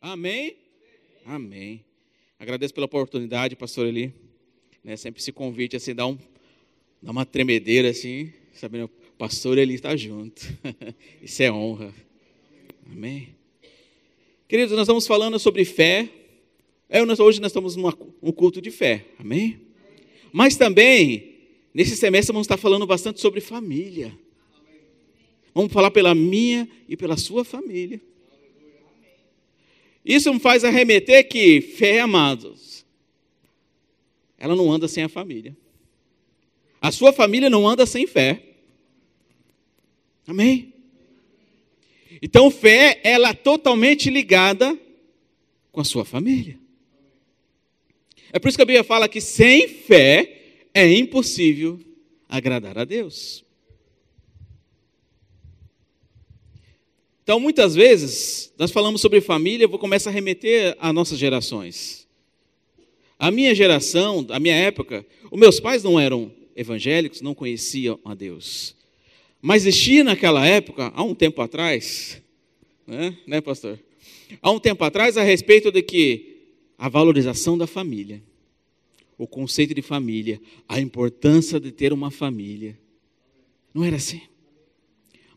Amém? Amém. Agradeço pela oportunidade, pastor Eli. Né, sempre esse convite assim, dá, um, dá uma tremedeira assim, sabendo, o pastor Eli está junto. Isso é honra. Amém. Queridos, nós estamos falando sobre fé. É, hoje nós estamos num culto de fé. Amém? Mas também, nesse semestre, vamos estar falando bastante sobre família. Vamos falar pela minha e pela sua família. Isso me faz arremeter que fé, amados, ela não anda sem a família. A sua família não anda sem fé. Amém? Então, fé, ela é totalmente ligada com a sua família. É por isso que a Bíblia fala que sem fé é impossível agradar a Deus. Então, muitas vezes, nós falamos sobre família, eu vou começar a remeter às nossas gerações. A minha geração, a minha época, os meus pais não eram evangélicos, não conheciam a Deus. Mas existia naquela época, há um tempo atrás, né, né pastor? Há um tempo atrás, a respeito de que a valorização da família, o conceito de família, a importância de ter uma família. Não era assim.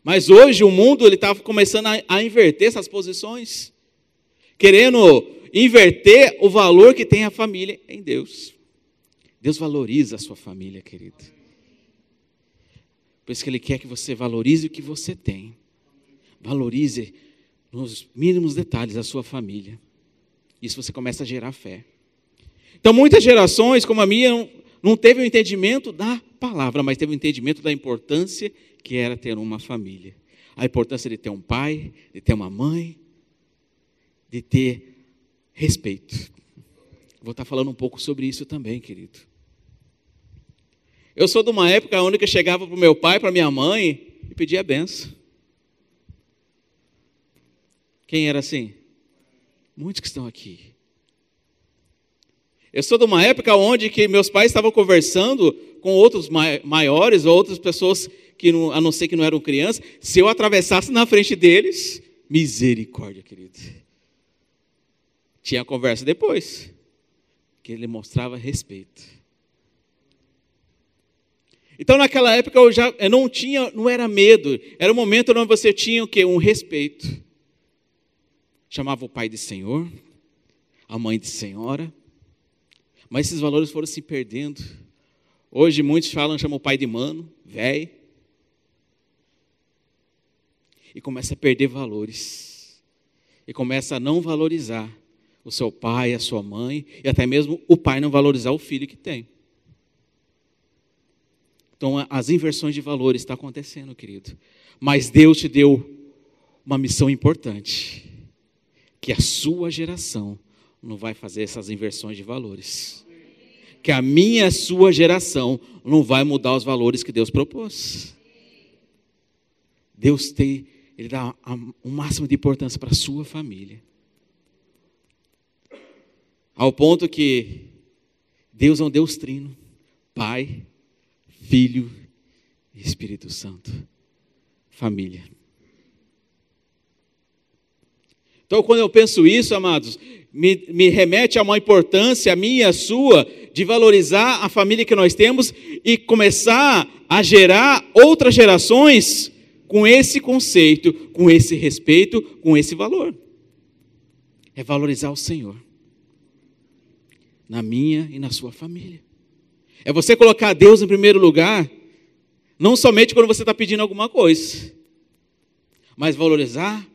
Mas hoje o mundo ele está começando a, a inverter essas posições, querendo inverter o valor que tem a família em Deus. Deus valoriza a sua família, querido. Por isso que Ele quer que você valorize o que você tem. Valorize nos mínimos detalhes a sua família. Isso você começa a gerar fé. Então, muitas gerações, como a minha, não, teve o entendimento da palavra, mas teve o entendimento da importância que era ter uma família. A importância de ter um pai, de ter uma mãe, de ter respeito. Vou estar falando um pouco sobre isso também, querido. Eu sou de uma época onde eu chegava para o meu pai, para minha mãe e pedia benção. Quem era assim? Muitos que estão aqui. Eu sou de uma época onde que meus pais estavam conversando com outros maiores, ou outras pessoas que não, a não ser que não eram crianças, se eu atravessasse na frente deles, misericórdia, querido. Tinha conversa depois, que ele mostrava respeito. Então naquela época eu já eu não tinha, não era medo, era um momento onde você tinha o que um respeito. Chamava o pai de senhor, a mãe de senhora, mas esses valores foram se perdendo. Hoje muitos falam, chamam o pai de mano, velho. E começa a perder valores. E começa a não valorizar o seu pai, a sua mãe, e até mesmo o pai não valorizar o filho que tem. Então, as inversões de valores estão acontecendo, querido. Mas Deus te deu uma missão importante: que a sua geração não vai fazer essas inversões de valores. Que a minha a sua geração não vai mudar os valores que Deus propôs. Deus tem, Ele dá o máximo de importância para a sua família. Ao ponto que Deus é um Deus trino, Pai, Filho e Espírito Santo. Família. Então, quando eu penso isso, amados, me, me remete a uma importância, minha sua, de valorizar a família que nós temos e começar a gerar outras gerações com esse conceito, com esse respeito, com esse valor. É valorizar o Senhor na minha e na sua família. É você colocar Deus em primeiro lugar, não somente quando você está pedindo alguma coisa, mas valorizar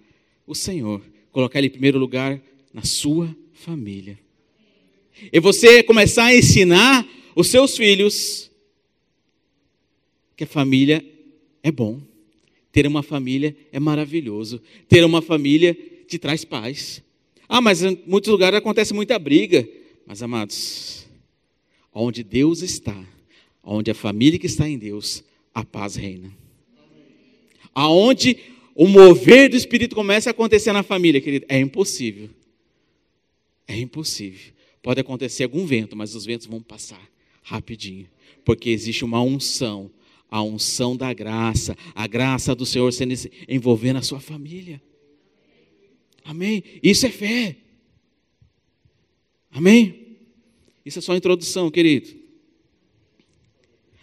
o Senhor, colocar Ele em primeiro lugar na sua família. E você começar a ensinar os seus filhos que a família é bom. Ter uma família é maravilhoso. Ter uma família te traz paz. Ah, mas em muitos lugares acontece muita briga. Mas, amados, onde Deus está, onde a família que está em Deus, a paz reina. Aonde o mover do Espírito começa a acontecer na família, querido, é impossível. É impossível. Pode acontecer algum vento, mas os ventos vão passar rapidinho, porque existe uma unção, a unção da graça, a graça do Senhor sendo envolvendo a sua família. Amém? Isso é fé. Amém? Isso é só a introdução, querido.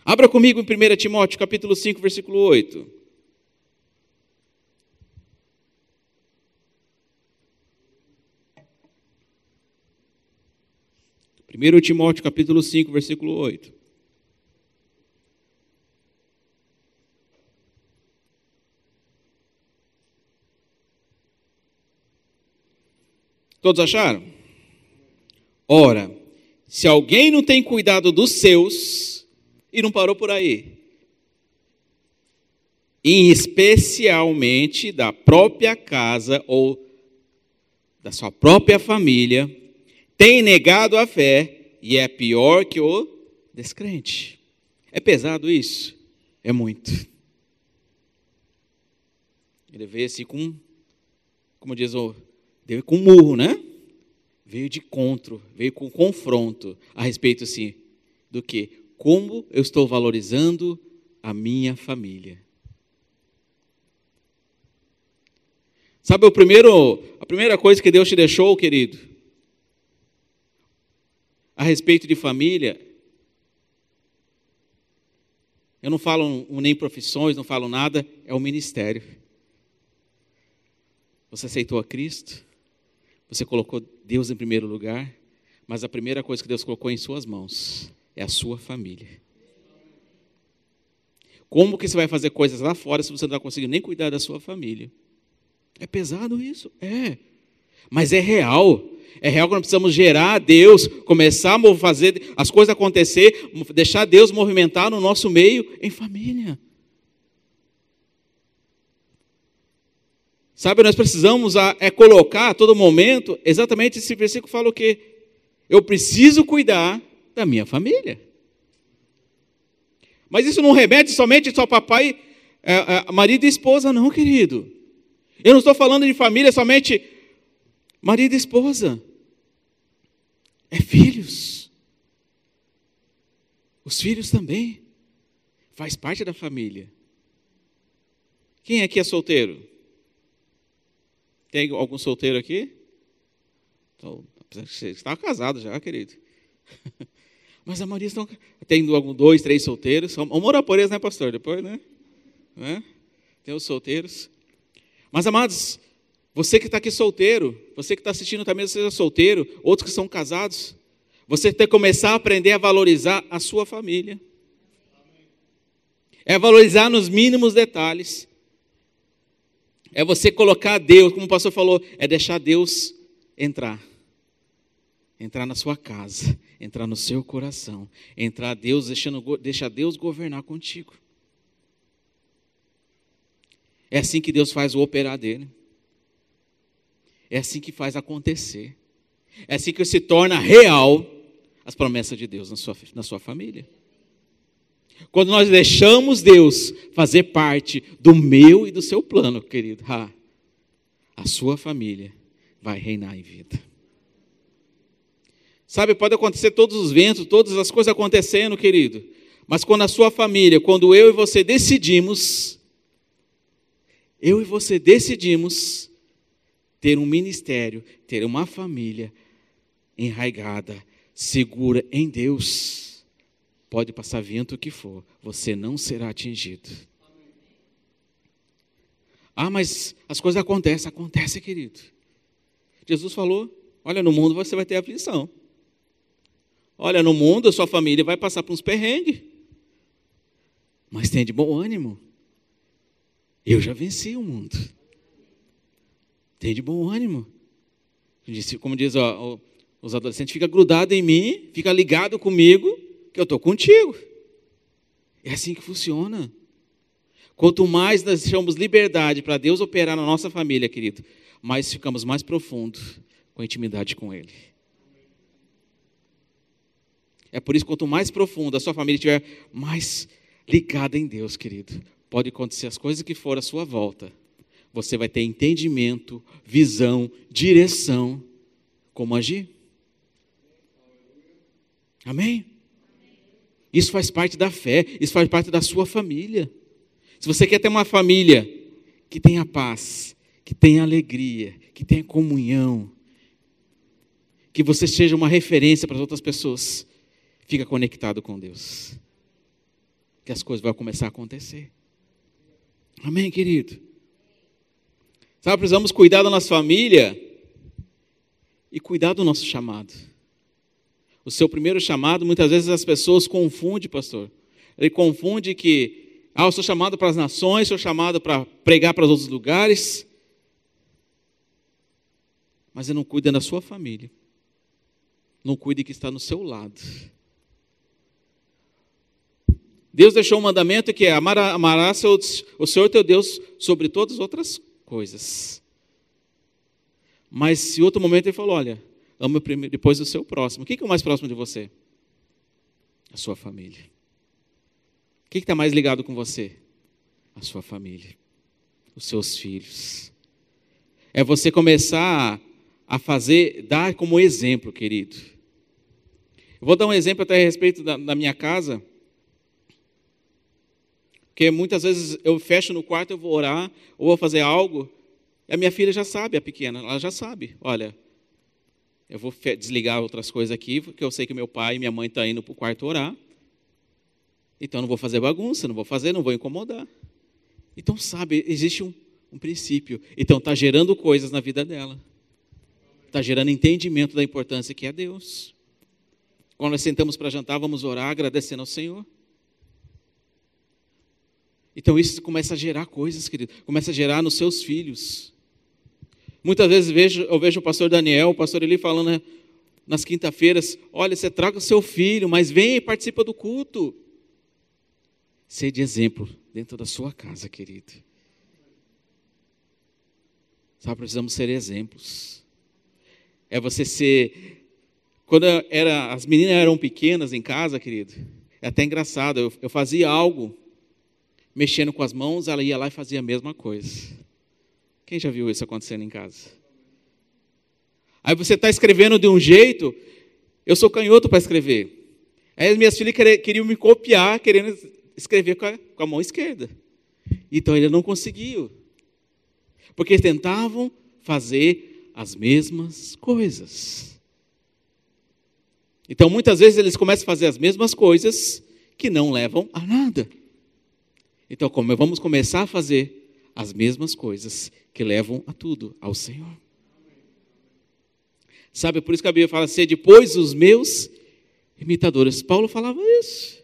Abra comigo em 1 Timóteo, capítulo 5, versículo 8. 1 Timóteo capítulo 5, versículo 8. Todos acharam? Ora, se alguém não tem cuidado dos seus, e não parou por aí, e especialmente da própria casa ou da sua própria família, tem negado a fé e é pior que o descrente. É pesado isso? É muito. Ele veio assim com, como diz o, veio com murro, né? Veio de contro, veio com confronto a respeito assim do que como eu estou valorizando a minha família. Sabe o primeiro, a primeira coisa que Deus te deixou, querido? A respeito de família, eu não falo nem profissões, não falo nada, é o ministério. Você aceitou a Cristo, você colocou Deus em primeiro lugar, mas a primeira coisa que Deus colocou em suas mãos é a sua família. Como que você vai fazer coisas lá fora se você não está conseguindo nem cuidar da sua família? É pesado isso? É. Mas é real. É real que nós precisamos gerar Deus, começar a fazer as coisas acontecer, deixar Deus movimentar no nosso meio em família. Sabe, nós precisamos a, é colocar a todo momento, exatamente esse versículo fala o quê? Eu preciso cuidar da minha família. Mas isso não remete somente só papai, é, é, marido e esposa, não, querido. Eu não estou falando de família somente marido e esposa. É filhos. Os filhos também. Faz parte da família. Quem aqui é solteiro? Tem algum solteiro aqui? Então, você está casado já, querido. Mas a maioria estão. Tem algum, dois, três solteiros. Orar por eles, né, pastor? Depois, né? né? Tem os solteiros. Mas, amados, você que está aqui solteiro, você que está assistindo também seja solteiro, outros que são casados, você tem que começar a aprender a valorizar a sua família. É valorizar nos mínimos detalhes. É você colocar Deus, como o pastor falou, é deixar Deus entrar. Entrar na sua casa, entrar no seu coração, entrar Deus, deixando, deixar Deus governar contigo. É assim que Deus faz o operar dele. É assim que faz acontecer. É assim que se torna real as promessas de Deus na sua, na sua família. Quando nós deixamos Deus fazer parte do meu e do seu plano, querido, ah, a sua família vai reinar em vida. Sabe, pode acontecer todos os ventos, todas as coisas acontecendo, querido, mas quando a sua família, quando eu e você decidimos, eu e você decidimos ter um ministério, ter uma família enraigada, segura em Deus, pode passar vento o que for, você não será atingido. Ah, mas as coisas acontecem, acontece, querido. Jesus falou: olha, no mundo você vai ter aflição. Olha, no mundo a sua família vai passar por uns perrengues. Mas tem de bom ânimo. Eu já venci o mundo. Tem de bom ânimo. Como diz ó, os adolescentes, fica grudado em mim, fica ligado comigo, que eu estou contigo. É assim que funciona. Quanto mais nós deixamos liberdade para Deus operar na nossa família, querido, mais ficamos mais profundo com a intimidade com Ele. É por isso, quanto mais profunda a sua família estiver, mais ligada em Deus, querido. Pode acontecer as coisas que for à sua volta, você vai ter entendimento, visão, direção, como agir. Amém? Isso faz parte da fé, isso faz parte da sua família. Se você quer ter uma família que tenha paz, que tenha alegria, que tenha comunhão, que você seja uma referência para as outras pessoas. Fica conectado com Deus. Que as coisas vão começar a acontecer. Amém, querido? Sabe, precisamos cuidar da nossa família e cuidar do nosso chamado. O seu primeiro chamado, muitas vezes as pessoas confundem, pastor. Ele confunde que, ah, eu sou chamado para as nações, sou chamado para pregar para os outros lugares, mas ele não cuida da sua família. Não cuide que está no seu lado. Deus deixou um mandamento que é amar, amarás o Senhor teu Deus sobre todas as outras coisas. Mas se outro momento ele falou, olha, ama primeiro, depois o seu próximo. O que é o mais próximo de você? A sua família. O que está mais ligado com você? A sua família. Os seus filhos. É você começar a fazer, dar como exemplo, querido. Eu vou dar um exemplo até a respeito da, da minha casa. Porque muitas vezes eu fecho no quarto, eu vou orar, ou vou fazer algo, e a minha filha já sabe, a pequena, ela já sabe. Olha, eu vou desligar outras coisas aqui, porque eu sei que meu pai e minha mãe estão tá indo para o quarto orar. Então não vou fazer bagunça, não vou fazer, não vou incomodar. Então, sabe, existe um, um princípio. Então está gerando coisas na vida dela. Está gerando entendimento da importância que é Deus. Quando nós sentamos para jantar, vamos orar agradecendo ao Senhor. Então isso começa a gerar coisas, querido. Começa a gerar nos seus filhos. Muitas vezes vejo, eu vejo o pastor Daniel, o pastor Eli falando né, nas quinta-feiras: olha, você traga o seu filho, mas vem e participa do culto. Ser de exemplo dentro da sua casa, querido. Sabe, precisamos ser exemplos. É você ser. Quando era, as meninas eram pequenas em casa, querido, é até engraçado. Eu, eu fazia algo mexendo com as mãos, ela ia lá e fazia a mesma coisa. Quem já viu isso acontecendo em casa? Aí você está escrevendo de um jeito, eu sou canhoto para escrever. Aí as minhas filhas queriam me copiar, querendo escrever com a, com a mão esquerda. Então ele não conseguiu. Porque tentavam fazer as mesmas coisas. Então muitas vezes eles começam a fazer as mesmas coisas que não levam a nada. Então, vamos começar a fazer as mesmas coisas que levam a tudo ao Senhor. Sabe, por isso que a Bíblia fala ser depois os meus imitadores. Paulo falava isso.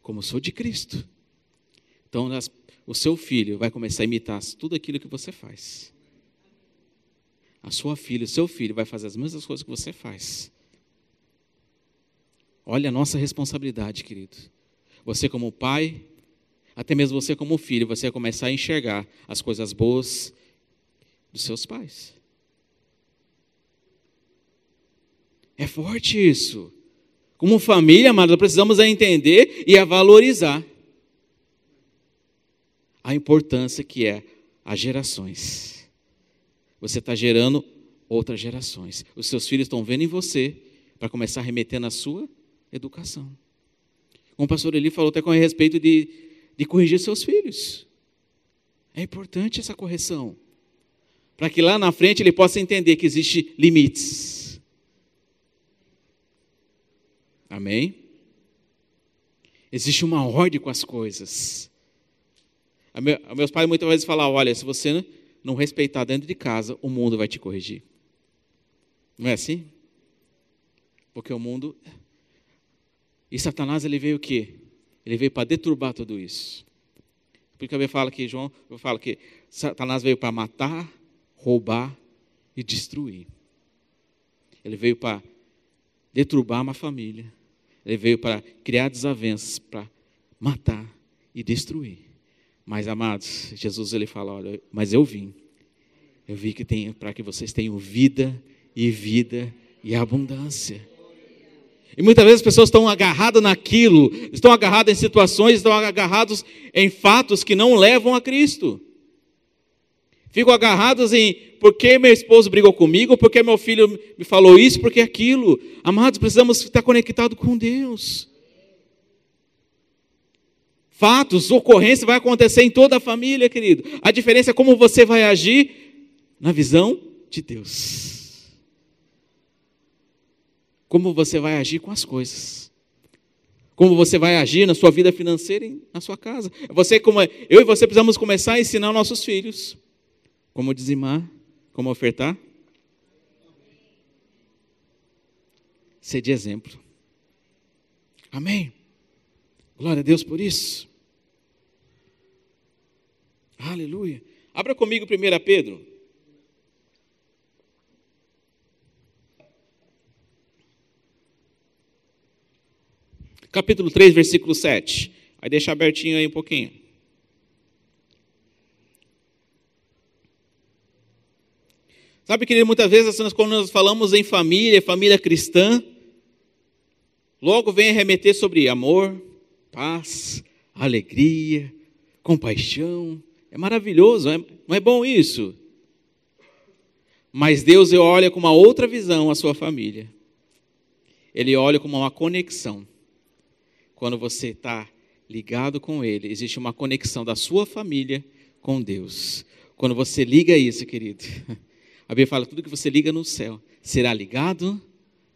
Como sou de Cristo. Então, o seu filho vai começar a imitar tudo aquilo que você faz. A sua filha, o seu filho vai fazer as mesmas coisas que você faz. Olha a nossa responsabilidade, querido. Você, como pai, até mesmo você, como filho, você vai começar a enxergar as coisas boas dos seus pais. É forte isso. Como família, amado, precisamos entender e a valorizar a importância que é as gerações. Você está gerando outras gerações. Os seus filhos estão vendo em você para começar a remeter na sua educação. Como o pastor Eli falou até com respeito de, de corrigir seus filhos. É importante essa correção. Para que lá na frente ele possa entender que existem limites. Amém? Existe uma ordem com as coisas. A meu, a meus pais muitas vezes falam: olha, se você não respeitar dentro de casa, o mundo vai te corrigir. Não é assim? Porque o mundo e Satanás ele veio o quê? Ele veio para deturbar tudo isso. Por isso que eu falo que João, eu falo que Satanás veio para matar, roubar e destruir. Ele veio para deturbar uma família. Ele veio para criar desavenças, para matar e destruir. Mas amados, Jesus ele fala, olha, mas eu vim. Eu vim que tem para que vocês tenham vida e vida e abundância. E muitas vezes as pessoas estão agarradas naquilo, estão agarradas em situações, estão agarrados em fatos que não levam a Cristo. Ficam agarrados em por que meu esposo brigou comigo, por que meu filho me falou isso, por que aquilo. Amados, precisamos estar conectados com Deus. Fatos, ocorrência vai acontecer em toda a família, querido. A diferença é como você vai agir na visão de Deus. Como você vai agir com as coisas. Como você vai agir na sua vida financeira e na sua casa. Você, como eu e você precisamos começar a ensinar nossos filhos como dizimar, como ofertar. Ser de exemplo. Amém. Glória a Deus por isso. Aleluia. Abra comigo 1 Pedro. Capítulo 3, versículo 7. Vai deixar abertinho aí um pouquinho. Sabe, querido, muitas vezes quando nós falamos em família, família cristã, logo vem remeter sobre amor, paz, alegria, compaixão. É maravilhoso, não é bom isso? Mas Deus olha com uma outra visão a sua família. Ele olha como uma conexão. Quando você está ligado com Ele, existe uma conexão da sua família com Deus. Quando você liga isso, querido, a Bíblia fala: tudo que você liga no céu será ligado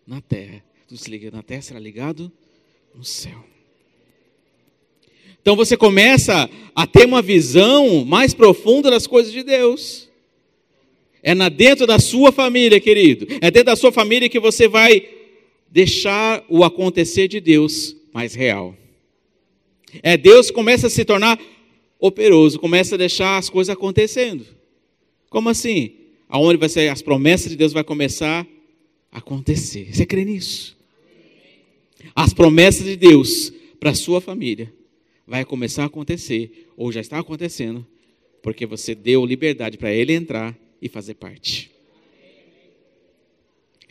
na terra. Tudo que se liga na terra será ligado no céu. Então você começa a ter uma visão mais profunda das coisas de Deus. É na dentro da sua família, querido. É dentro da sua família que você vai deixar o acontecer de Deus mais real. É Deus começa a se tornar operoso, começa a deixar as coisas acontecendo. Como assim? Aonde vai ser as promessas de Deus vai começar a acontecer. Você crê nisso? As promessas de Deus para sua família vai começar a acontecer, ou já está acontecendo, porque você deu liberdade para ele entrar e fazer parte.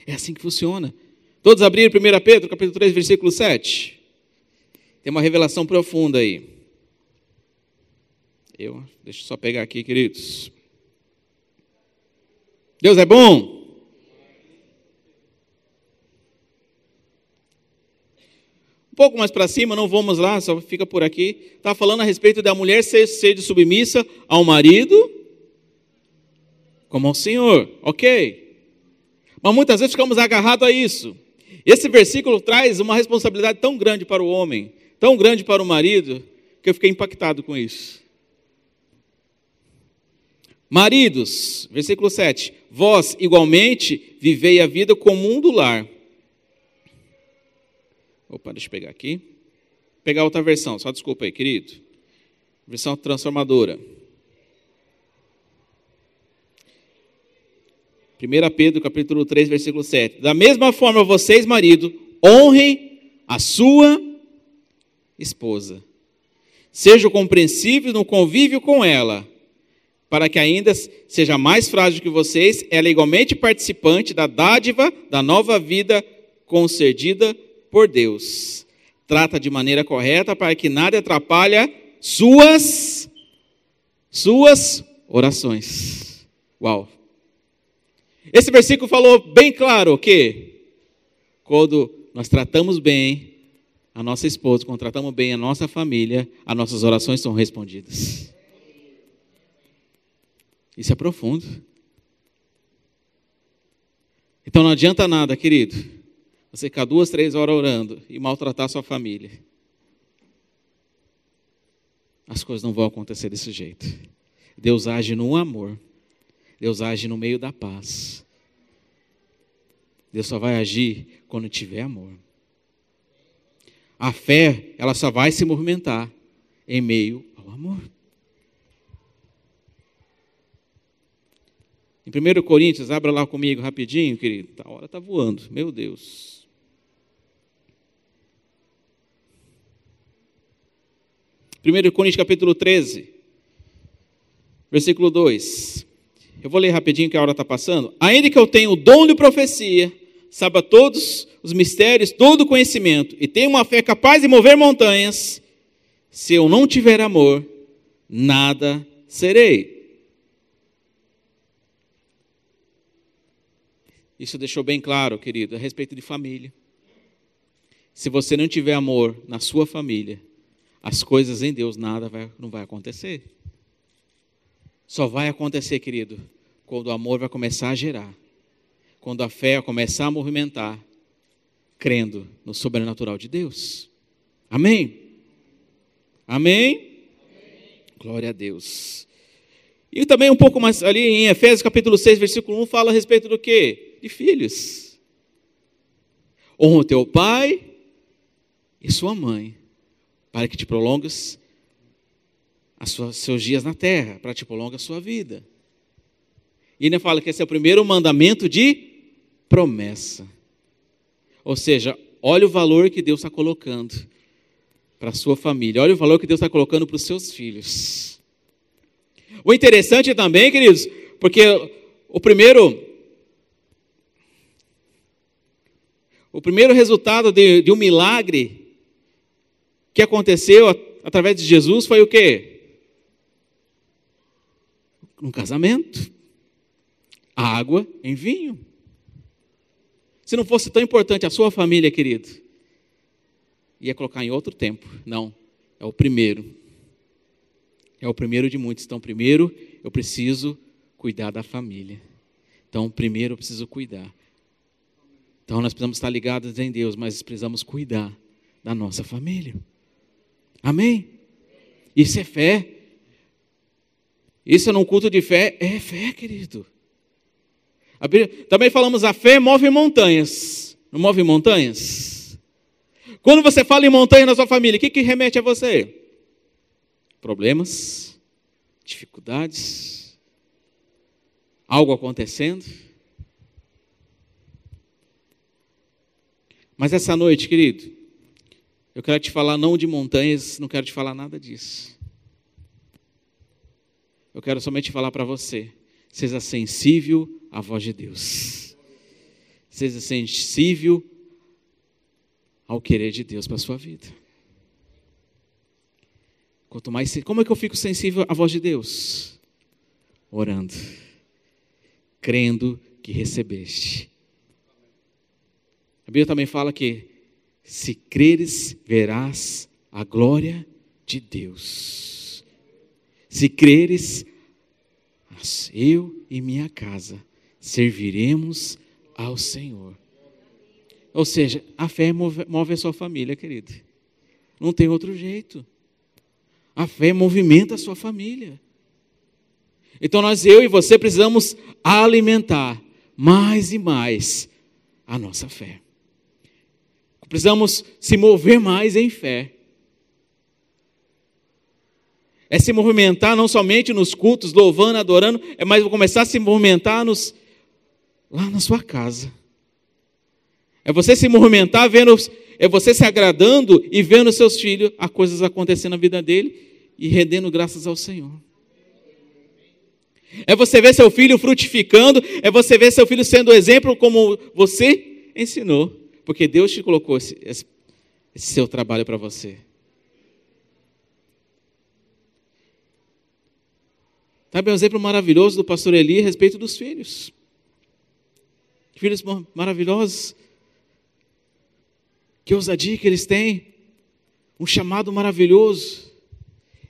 É assim que funciona. Todos abriram 1 Pedro, capítulo 3, versículo 7. Tem uma revelação profunda aí. Eu, deixa eu só pegar aqui, queridos. Deus é bom. pouco mais para cima, não vamos lá, só fica por aqui. Está falando a respeito da mulher ser, ser submissa ao marido como ao Senhor, ok? Mas muitas vezes ficamos agarrados a isso. Esse versículo traz uma responsabilidade tão grande para o homem, tão grande para o marido, que eu fiquei impactado com isso. Maridos, versículo 7. Vós, igualmente, vivei a vida comum do lar Opa, deixa eu pegar aqui. Vou pegar outra versão, só desculpa aí, querido. Versão transformadora. 1 Pedro capítulo 3, versículo 7. Da mesma forma, vocês, marido, honrem a sua esposa. Sejam compreensíveis no convívio com ela, para que ainda seja mais frágil que vocês, ela é igualmente participante da dádiva da nova vida concedida por Deus. Trata de maneira correta para que nada atrapalhe suas suas orações. Uau. Esse versículo falou bem claro que quando nós tratamos bem a nossa esposa, quando tratamos bem a nossa família, as nossas orações são respondidas. Isso é profundo. Então não adianta nada, querido você ficar duas, três horas orando e maltratar sua família. As coisas não vão acontecer desse jeito. Deus age no amor. Deus age no meio da paz. Deus só vai agir quando tiver amor. A fé, ela só vai se movimentar em meio ao amor. Em 1 Coríntios, abra lá comigo rapidinho, querido. A hora está voando, meu Deus. 1 Coríntios capítulo 13, versículo 2. Eu vou ler rapidinho que a hora está passando. Ainda que eu tenha o dom de profecia, saiba todos os mistérios, todo o conhecimento, e tenha uma fé capaz de mover montanhas, se eu não tiver amor, nada serei. Isso deixou bem claro, querido, a respeito de família. Se você não tiver amor na sua família, as coisas em Deus nada vai, não vai acontecer. Só vai acontecer, querido, quando o amor vai começar a gerar, quando a fé começar a movimentar, crendo no sobrenatural de Deus. Amém? Amém? Amém? Glória a Deus. E também um pouco mais ali em Efésios capítulo 6, versículo 1, fala a respeito do quê? De filhos. Honra o teu pai e sua mãe, para que te prolongues os seus dias na terra, para que te prolongue a sua vida. E ainda fala que esse é o primeiro mandamento de promessa. Ou seja, olha o valor que Deus está colocando para a sua família, olha o valor que Deus está colocando para os seus filhos. O interessante também, queridos, porque o primeiro. O primeiro resultado de, de um milagre que aconteceu através de Jesus foi o quê? Um casamento água em vinho. Se não fosse tão importante a sua família, querido, ia colocar em outro tempo. Não, é o primeiro. É o primeiro de muitos. Então, primeiro eu preciso cuidar da família. Então, primeiro eu preciso cuidar. Então, nós precisamos estar ligados em Deus, mas precisamos cuidar da nossa família. Amém? Isso é fé. Isso é num culto de fé, é fé, querido. Também falamos a fé move montanhas. Não move montanhas? Quando você fala em montanha na sua família, o que, que remete a você? Problemas, dificuldades, algo acontecendo. Mas essa noite, querido, eu quero te falar não de montanhas, não quero te falar nada disso. Eu quero somente falar para você, seja sensível a voz de Deus. Seja sensível ao querer de Deus para a sua vida. Quanto mais, como é que eu fico sensível à voz de Deus? Orando, crendo que recebeste. A Bíblia também fala que se creres, verás a glória de Deus. Se creres, eu e minha casa serviremos ao Senhor. Ou seja, a fé move, move a sua família, querido. Não tem outro jeito. A fé movimenta a sua família. Então nós, eu e você, precisamos alimentar mais e mais a nossa fé. Precisamos se mover mais em fé. É se movimentar não somente nos cultos, louvando, adorando, é mais começar a se movimentar nos, lá na sua casa. É você se movimentar, vendo, é você se agradando e vendo seus filhos, as coisas acontecendo na vida dele e rendendo graças ao Senhor. É você ver seu filho frutificando, é você ver seu filho sendo exemplo como você ensinou, porque Deus te colocou esse, esse, esse seu trabalho para você. Sabe um exemplo maravilhoso do pastor Eli a respeito dos filhos? Filhos maravilhosos. Que ousadia que eles têm. Um chamado maravilhoso.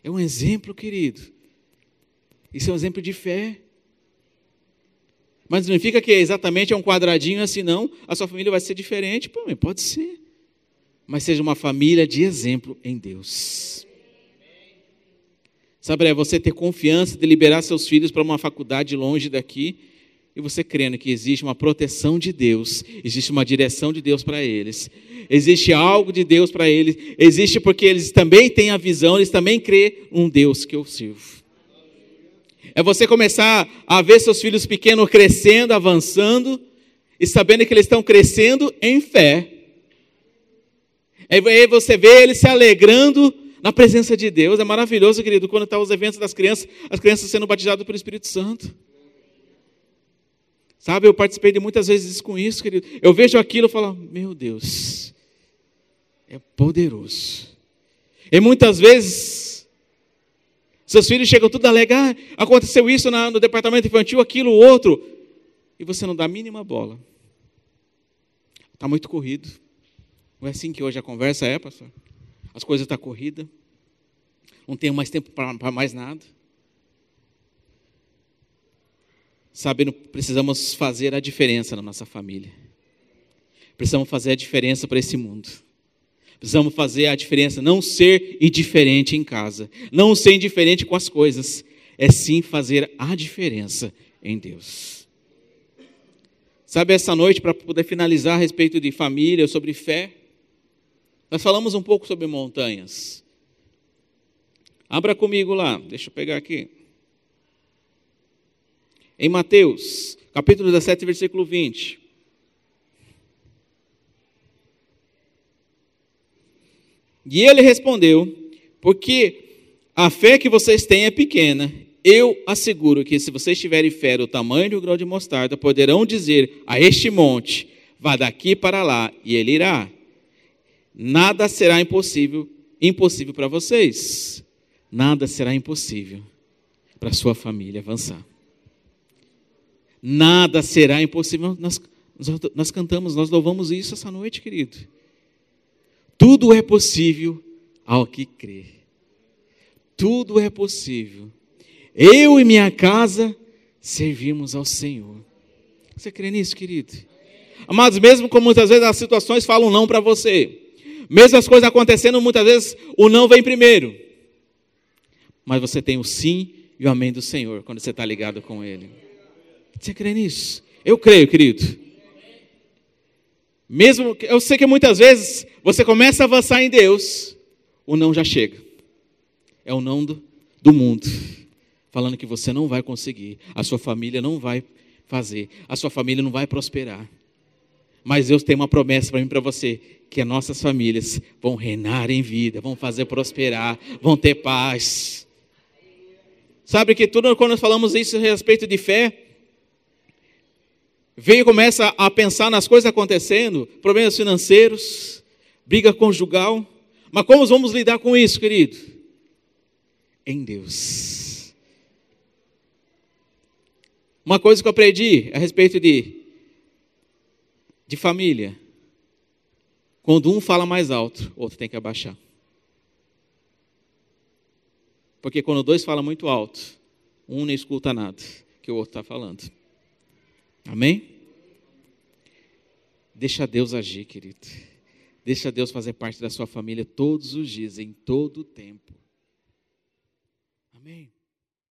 É um exemplo, querido. Isso é um exemplo de fé. Mas não significa que exatamente é um quadradinho assim, não. A sua família vai ser diferente. Pô, pode ser. Mas seja uma família de exemplo em Deus. Sabe, é você ter confiança de liberar seus filhos para uma faculdade longe daqui e você crendo que existe uma proteção de Deus, existe uma direção de Deus para eles, existe algo de Deus para eles, existe porque eles também têm a visão, eles também creem um Deus que eu sirvo. É você começar a ver seus filhos pequenos crescendo, avançando, e sabendo que eles estão crescendo em fé. É você ver eles se alegrando na presença de Deus. É maravilhoso, querido, quando estão tá os eventos das crianças, as crianças sendo batizadas pelo Espírito Santo. Sabe, eu participei de muitas vezes com isso, querido. Eu vejo aquilo e falo, meu Deus, é poderoso. E muitas vezes, seus filhos chegam tudo a alegar, ah, aconteceu isso no departamento infantil, aquilo, outro, e você não dá a mínima bola. Está muito corrido. Não é assim que hoje a conversa é, pastor? As coisas estão tá corridas. Não tenho mais tempo para mais nada. Sabendo que precisamos fazer a diferença na nossa família. Precisamos fazer a diferença para esse mundo. Precisamos fazer a diferença, não ser indiferente em casa, não ser indiferente com as coisas, é sim fazer a diferença em Deus. Sabe, essa noite, para poder finalizar a respeito de família, sobre fé, nós falamos um pouco sobre montanhas. Abra comigo lá, deixa eu pegar aqui. Em Mateus, capítulo 17, versículo 20. E ele respondeu: Porque a fé que vocês têm é pequena. Eu asseguro que se vocês tiverem fé do tamanho do grão de mostarda, poderão dizer a este monte: vá daqui para lá, e ele irá. Nada será impossível, impossível para vocês. Nada será impossível para sua família avançar. Nada será impossível. Nós, nós cantamos, nós louvamos isso essa noite, querido. Tudo é possível ao que crê. Tudo é possível. Eu e minha casa servimos ao Senhor. Você crê nisso, querido? Amados, mesmo como muitas vezes as situações falam não para você, mesmo as coisas acontecendo, muitas vezes o não vem primeiro. Mas você tem o sim e o amém do Senhor quando você está ligado com Ele. Você crê nisso? Eu creio, querido. Mesmo, eu sei que muitas vezes você começa a avançar em Deus, o não já chega. É o não do, do mundo, falando que você não vai conseguir, a sua família não vai fazer, a sua família não vai prosperar. Mas Deus tem uma promessa para mim para você, que as nossas famílias vão reinar em vida, vão fazer prosperar, vão ter paz. Sabe que tudo quando nós falamos isso a respeito de fé, veio e começa a pensar nas coisas acontecendo, problemas financeiros, briga conjugal. Mas como vamos lidar com isso, querido? Em Deus. Uma coisa que eu aprendi a respeito de, de família. Quando um fala mais alto, o outro tem que abaixar. Porque quando dois falam muito alto, um não escuta nada que o outro está falando. Amém? Deixa Deus agir, querido. Deixa Deus fazer parte da sua família todos os dias, em todo o tempo. Amém?